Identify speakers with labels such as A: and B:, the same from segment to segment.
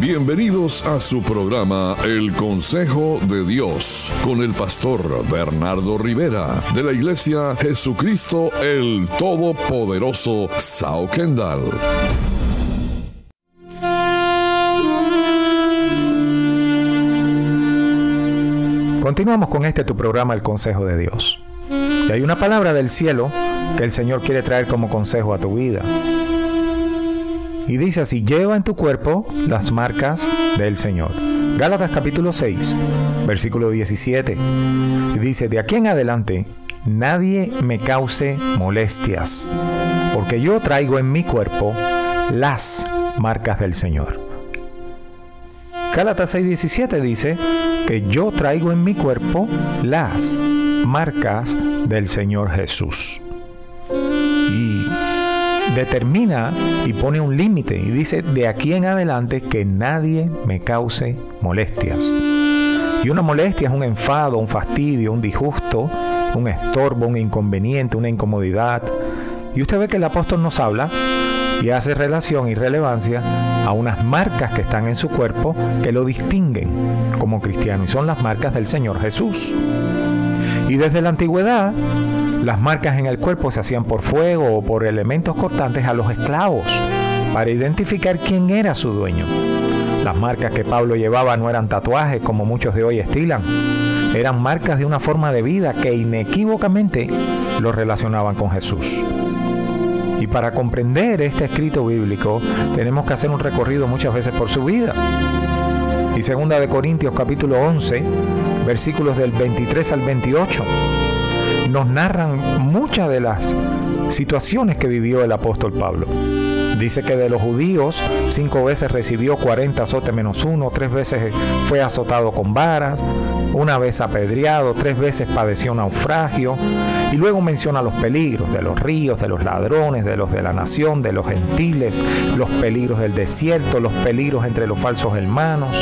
A: Bienvenidos a su programa El Consejo de Dios con el pastor Bernardo Rivera de la Iglesia Jesucristo el Todopoderoso Sao Kendall.
B: Continuamos con este tu programa El Consejo de Dios. Y hay una palabra del cielo que el Señor quiere traer como consejo a tu vida. Y dice así, lleva en tu cuerpo las marcas del Señor. Gálatas capítulo 6, versículo 17. Y dice, de aquí en adelante, nadie me cause molestias, porque yo traigo en mi cuerpo las marcas del Señor. Gálatas 6:17 dice que yo traigo en mi cuerpo las marcas del Señor Jesús. Y determina y pone un límite y dice de aquí en adelante que nadie me cause molestias. Y una molestia es un enfado, un fastidio, un disgusto, un estorbo, un inconveniente, una incomodidad. Y usted ve que el apóstol nos habla y hace relación y relevancia a unas marcas que están en su cuerpo que lo distinguen como cristiano y son las marcas del Señor Jesús. Y desde la antigüedad, las marcas en el cuerpo se hacían por fuego o por elementos cortantes a los esclavos para identificar quién era su dueño. Las marcas que Pablo llevaba no eran tatuajes como muchos de hoy estilan, eran marcas de una forma de vida que inequívocamente lo relacionaban con Jesús. Y para comprender este escrito bíblico tenemos que hacer un recorrido muchas veces por su vida. Y segunda de Corintios capítulo 11, versículos del 23 al 28, nos narran muchas de las situaciones que vivió el apóstol Pablo. Dice que de los judíos cinco veces recibió 40 azotes menos uno, tres veces fue azotado con varas, una vez apedreado, tres veces padeció naufragio, y luego menciona los peligros de los ríos, de los ladrones, de los de la nación, de los gentiles, los peligros del desierto, los peligros entre los falsos hermanos.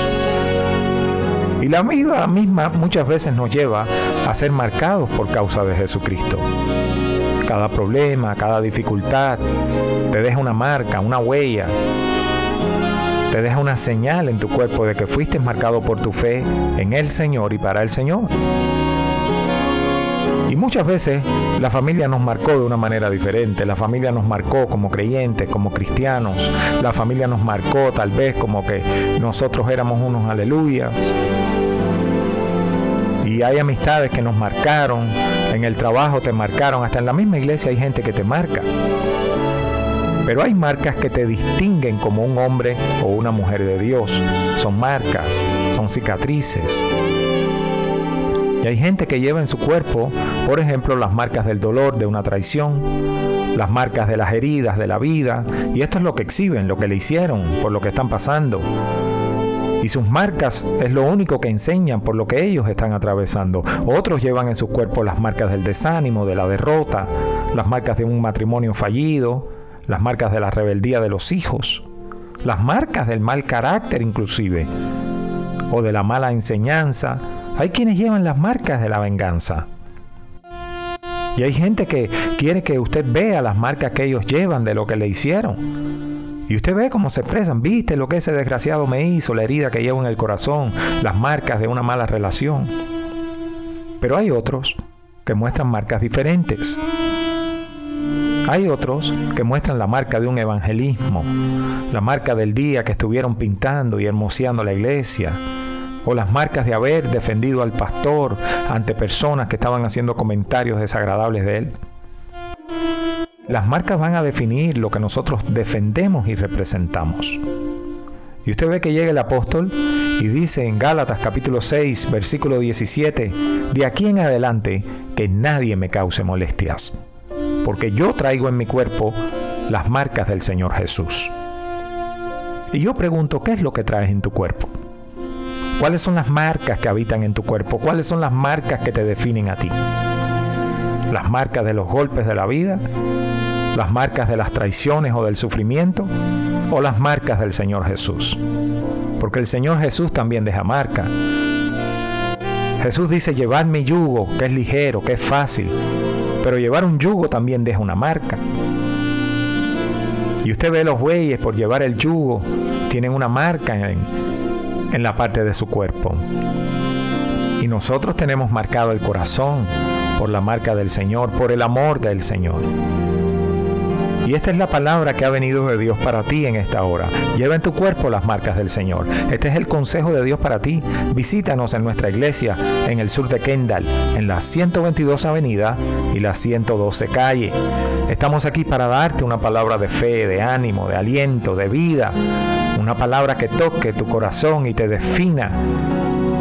B: Y la vida misma muchas veces nos lleva a ser marcados por causa de Jesucristo. Cada problema, cada dificultad te deja una marca, una huella, te deja una señal en tu cuerpo de que fuiste marcado por tu fe en el Señor y para el Señor. Y muchas veces la familia nos marcó de una manera diferente. La familia nos marcó como creyentes, como cristianos. La familia nos marcó tal vez como que nosotros éramos unos aleluyas. Y hay amistades que nos marcaron, en el trabajo te marcaron, hasta en la misma iglesia hay gente que te marca. Pero hay marcas que te distinguen como un hombre o una mujer de Dios. Son marcas, son cicatrices. Y hay gente que lleva en su cuerpo, por ejemplo, las marcas del dolor de una traición, las marcas de las heridas de la vida, y esto es lo que exhiben, lo que le hicieron, por lo que están pasando. Y sus marcas es lo único que enseñan por lo que ellos están atravesando. Otros llevan en su cuerpo las marcas del desánimo, de la derrota, las marcas de un matrimonio fallido, las marcas de la rebeldía de los hijos, las marcas del mal carácter inclusive, o de la mala enseñanza. Hay quienes llevan las marcas de la venganza. Y hay gente que quiere que usted vea las marcas que ellos llevan de lo que le hicieron. Y usted ve cómo se expresan, viste lo que ese desgraciado me hizo, la herida que llevo en el corazón, las marcas de una mala relación. Pero hay otros que muestran marcas diferentes. Hay otros que muestran la marca de un evangelismo, la marca del día que estuvieron pintando y hermoseando la iglesia, o las marcas de haber defendido al pastor ante personas que estaban haciendo comentarios desagradables de él. Las marcas van a definir lo que nosotros defendemos y representamos. Y usted ve que llega el apóstol y dice en Gálatas capítulo 6, versículo 17, de aquí en adelante que nadie me cause molestias, porque yo traigo en mi cuerpo las marcas del Señor Jesús. Y yo pregunto, ¿qué es lo que traes en tu cuerpo? ¿Cuáles son las marcas que habitan en tu cuerpo? ¿Cuáles son las marcas que te definen a ti? ¿Las marcas de los golpes de la vida? ¿Las marcas de las traiciones o del sufrimiento? ¿O las marcas del Señor Jesús? Porque el Señor Jesús también deja marca. Jesús dice, llevar mi yugo, que es ligero, que es fácil. Pero llevar un yugo también deja una marca. Y usted ve los bueyes por llevar el yugo, tienen una marca en, en la parte de su cuerpo. Y nosotros tenemos marcado el corazón por la marca del Señor, por el amor del Señor. Y esta es la palabra que ha venido de Dios para ti en esta hora. Lleva en tu cuerpo las marcas del Señor. Este es el consejo de Dios para ti. Visítanos en nuestra iglesia en el sur de Kendall, en la 122 Avenida y la 112 Calle. Estamos aquí para darte una palabra de fe, de ánimo, de aliento, de vida. Una palabra que toque tu corazón y te defina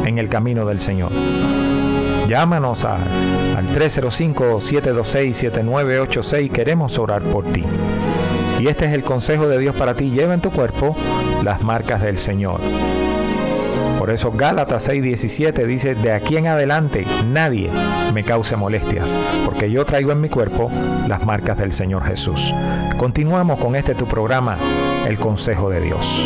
B: en el camino del Señor. Llámanos al 305-726-7986. Queremos orar por ti. Y este es el consejo de Dios para ti. Lleva en tu cuerpo las marcas del Señor. Por eso Gálatas 6:17 dice, de aquí en adelante nadie me cause molestias, porque yo traigo en mi cuerpo las marcas del Señor Jesús. Continuamos con este tu programa, El Consejo de Dios.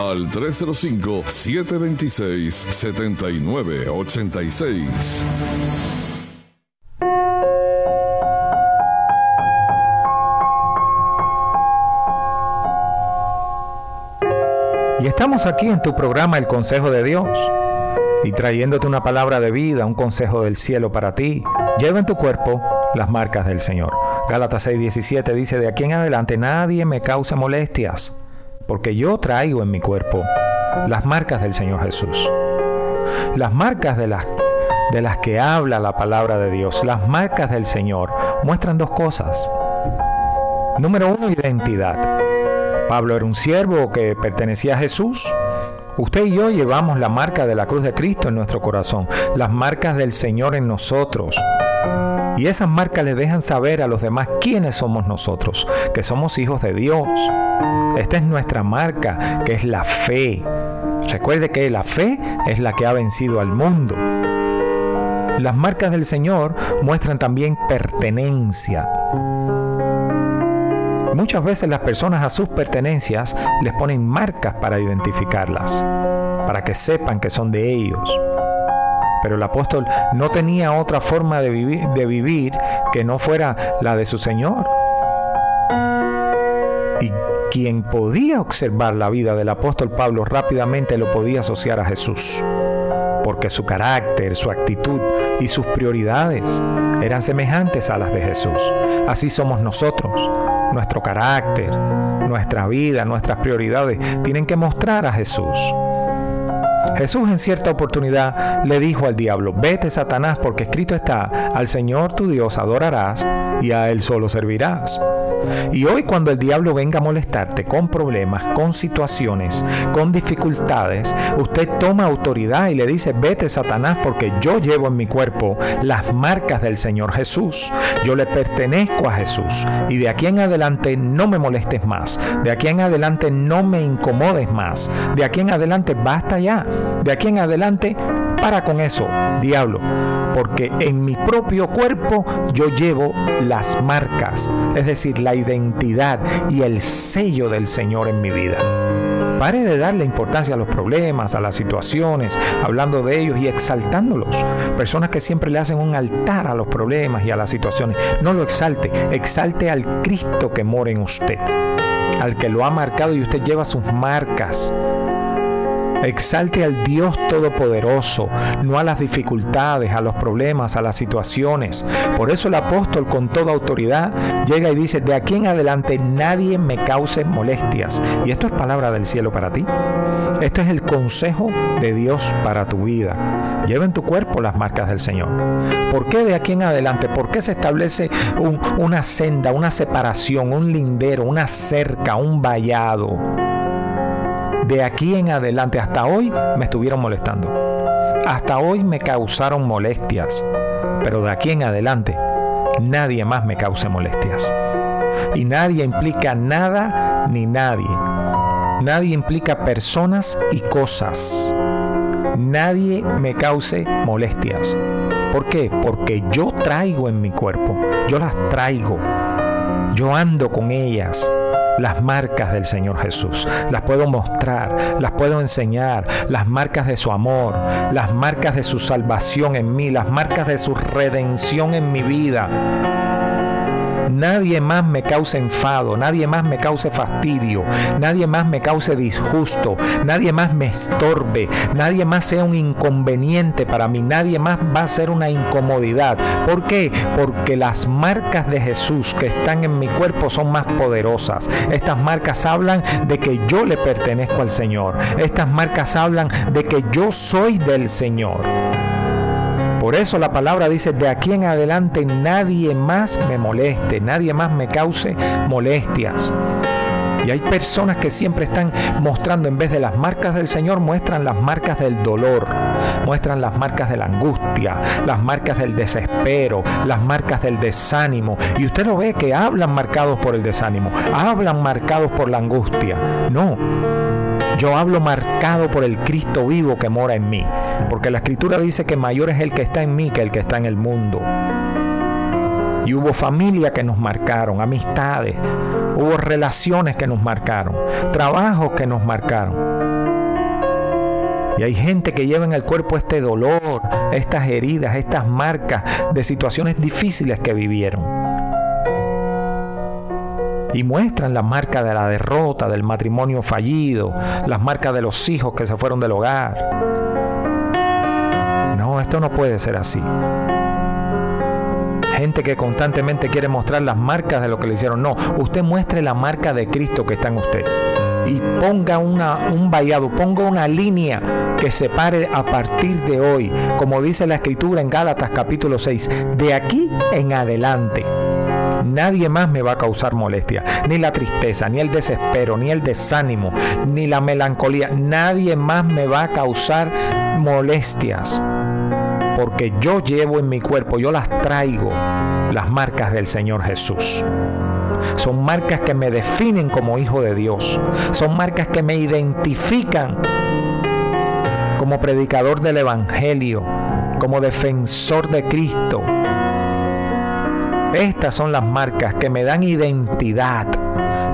A: al 305-726-7986.
B: Y estamos aquí en tu programa El Consejo de Dios y trayéndote una palabra de vida, un consejo del cielo para ti. Lleva en tu cuerpo las marcas del Señor. Gálatas 6:17 dice, de aquí en adelante nadie me causa molestias porque yo traigo en mi cuerpo las marcas del Señor Jesús. Las marcas de las, de las que habla la palabra de Dios, las marcas del Señor, muestran dos cosas. Número uno, identidad. Pablo era un siervo que pertenecía a Jesús. Usted y yo llevamos la marca de la cruz de Cristo en nuestro corazón, las marcas del Señor en nosotros. Y esas marcas le dejan saber a los demás quiénes somos nosotros, que somos hijos de Dios. Esta es nuestra marca, que es la fe. Recuerde que la fe es la que ha vencido al mundo. Las marcas del Señor muestran también pertenencia. Muchas veces las personas a sus pertenencias les ponen marcas para identificarlas, para que sepan que son de ellos. Pero el apóstol no tenía otra forma de vivir, de vivir que no fuera la de su Señor. Y quien podía observar la vida del apóstol Pablo rápidamente lo podía asociar a Jesús, porque su carácter, su actitud y sus prioridades eran semejantes a las de Jesús. Así somos nosotros. Nuestro carácter, nuestra vida, nuestras prioridades tienen que mostrar a Jesús. Jesús en cierta oportunidad le dijo al diablo, vete Satanás porque escrito está, al Señor tu Dios adorarás y a Él solo servirás. Y hoy cuando el diablo venga a molestarte con problemas, con situaciones, con dificultades, usted toma autoridad y le dice, vete Satanás porque yo llevo en mi cuerpo las marcas del Señor Jesús. Yo le pertenezco a Jesús. Y de aquí en adelante no me molestes más. De aquí en adelante no me incomodes más. De aquí en adelante basta ya. De aquí en adelante Para con eso, diablo, porque en mi propio cuerpo yo llevo las marcas, es decir, la identidad y el sello del Señor en mi vida. Pare de darle importancia a los problemas, a las situaciones, hablando de ellos y exaltándolos. Personas que siempre le hacen un altar a los problemas y a las situaciones. No lo exalte, exalte al Cristo que mora en usted, al que lo ha marcado y usted lleva sus marcas. Exalte al Dios Todopoderoso, no a las dificultades, a los problemas, a las situaciones. Por eso el apóstol con toda autoridad llega y dice, de aquí en adelante nadie me cause molestias. Y esto es palabra del cielo para ti. Este es el consejo de Dios para tu vida. Lleva en tu cuerpo las marcas del Señor. ¿Por qué de aquí en adelante? ¿Por qué se establece una senda, una separación, un lindero, una cerca, un vallado? De aquí en adelante hasta hoy me estuvieron molestando. Hasta hoy me causaron molestias. Pero de aquí en adelante nadie más me cause molestias. Y nadie implica nada ni nadie. Nadie implica personas y cosas. Nadie me cause molestias. ¿Por qué? Porque yo traigo en mi cuerpo. Yo las traigo. Yo ando con ellas las marcas del Señor Jesús. Las puedo mostrar, las puedo enseñar, las marcas de su amor, las marcas de su salvación en mí, las marcas de su redención en mi vida nadie más me cause enfado, nadie más me cause fastidio, nadie más me cause disgusto, nadie más me estorbe, nadie más sea un inconveniente para mí, nadie más va a ser una incomodidad. ¿Por qué? Porque las marcas de Jesús que están en mi cuerpo son más poderosas. Estas marcas hablan de que yo le pertenezco al Señor. Estas marcas hablan de que yo soy del Señor. Por eso la palabra dice, de aquí en adelante nadie más me moleste, nadie más me cause molestias. Y hay personas que siempre están mostrando, en vez de las marcas del Señor, muestran las marcas del dolor, muestran las marcas de la angustia, las marcas del desespero, las marcas del desánimo. Y usted lo ve que hablan marcados por el desánimo, hablan marcados por la angustia. No, yo hablo marcado por el Cristo vivo que mora en mí, porque la escritura dice que mayor es el que está en mí que el que está en el mundo. Y hubo familia que nos marcaron, amistades, hubo relaciones que nos marcaron, trabajos que nos marcaron. Y hay gente que lleva en el cuerpo este dolor, estas heridas, estas marcas de situaciones difíciles que vivieron y muestran la marca de la derrota, del matrimonio fallido, las marcas de los hijos que se fueron del hogar. No, esto no puede ser así. Gente que constantemente quiere mostrar las marcas de lo que le hicieron. No, usted muestre la marca de Cristo que está en usted. Y ponga un vallado, ponga una línea que separe a partir de hoy, como dice la escritura en Gálatas capítulo 6, de aquí en adelante nadie más me va a causar molestia. Ni la tristeza, ni el desespero, ni el desánimo, ni la melancolía. Nadie más me va a causar molestias. Porque yo llevo en mi cuerpo, yo las traigo, las marcas del Señor Jesús. Son marcas que me definen como hijo de Dios. Son marcas que me identifican como predicador del Evangelio, como defensor de Cristo, estas son las marcas que me dan identidad.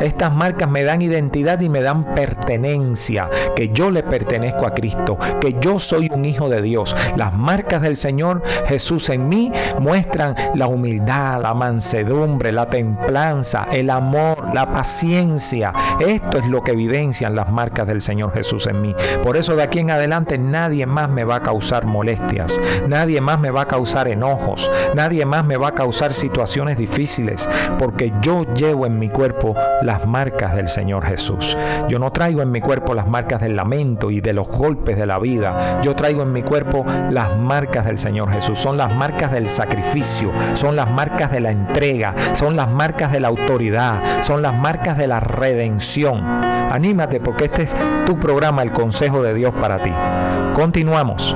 B: Estas marcas me dan identidad y me dan pertenencia, que yo le pertenezco a Cristo, que yo soy un hijo de Dios. Las marcas del Señor Jesús en mí muestran la humildad, la mansedumbre, la templanza, el amor, la paciencia. Esto es lo que evidencian las marcas del Señor Jesús en mí. Por eso de aquí en adelante nadie más me va a causar molestias, nadie más me va a causar enojos, nadie más me va a causar situaciones difíciles, porque yo llevo en mi cuerpo las marcas del Señor Jesús. Yo no traigo en mi cuerpo las marcas del lamento y de los golpes de la vida. Yo traigo en mi cuerpo las marcas del Señor Jesús. Son las marcas del sacrificio, son las marcas de la entrega, son las marcas de la autoridad, son las marcas de la redención. Anímate porque este es tu programa, el consejo de Dios para ti. Continuamos.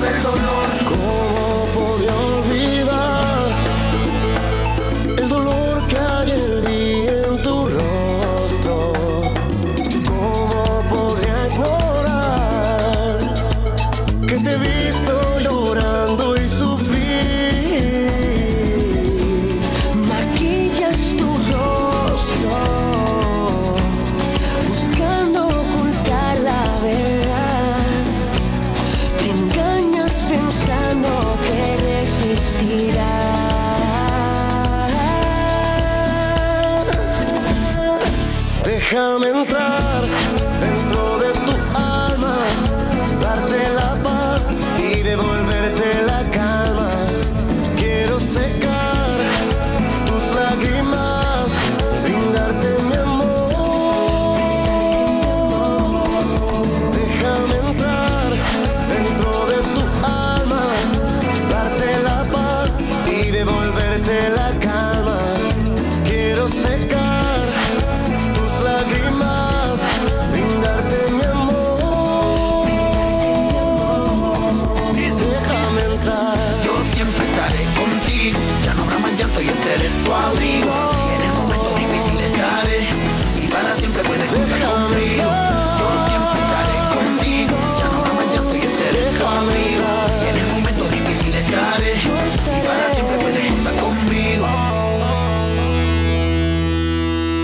A: 没有。
C: Déjame entrar dentro de tu alma, darte la paz y devolverte la calma. Quiero secar tus lágrimas, brindarte mi amor. Déjame entrar dentro de tu alma, darte la paz y devolverte la calma. Quiero secar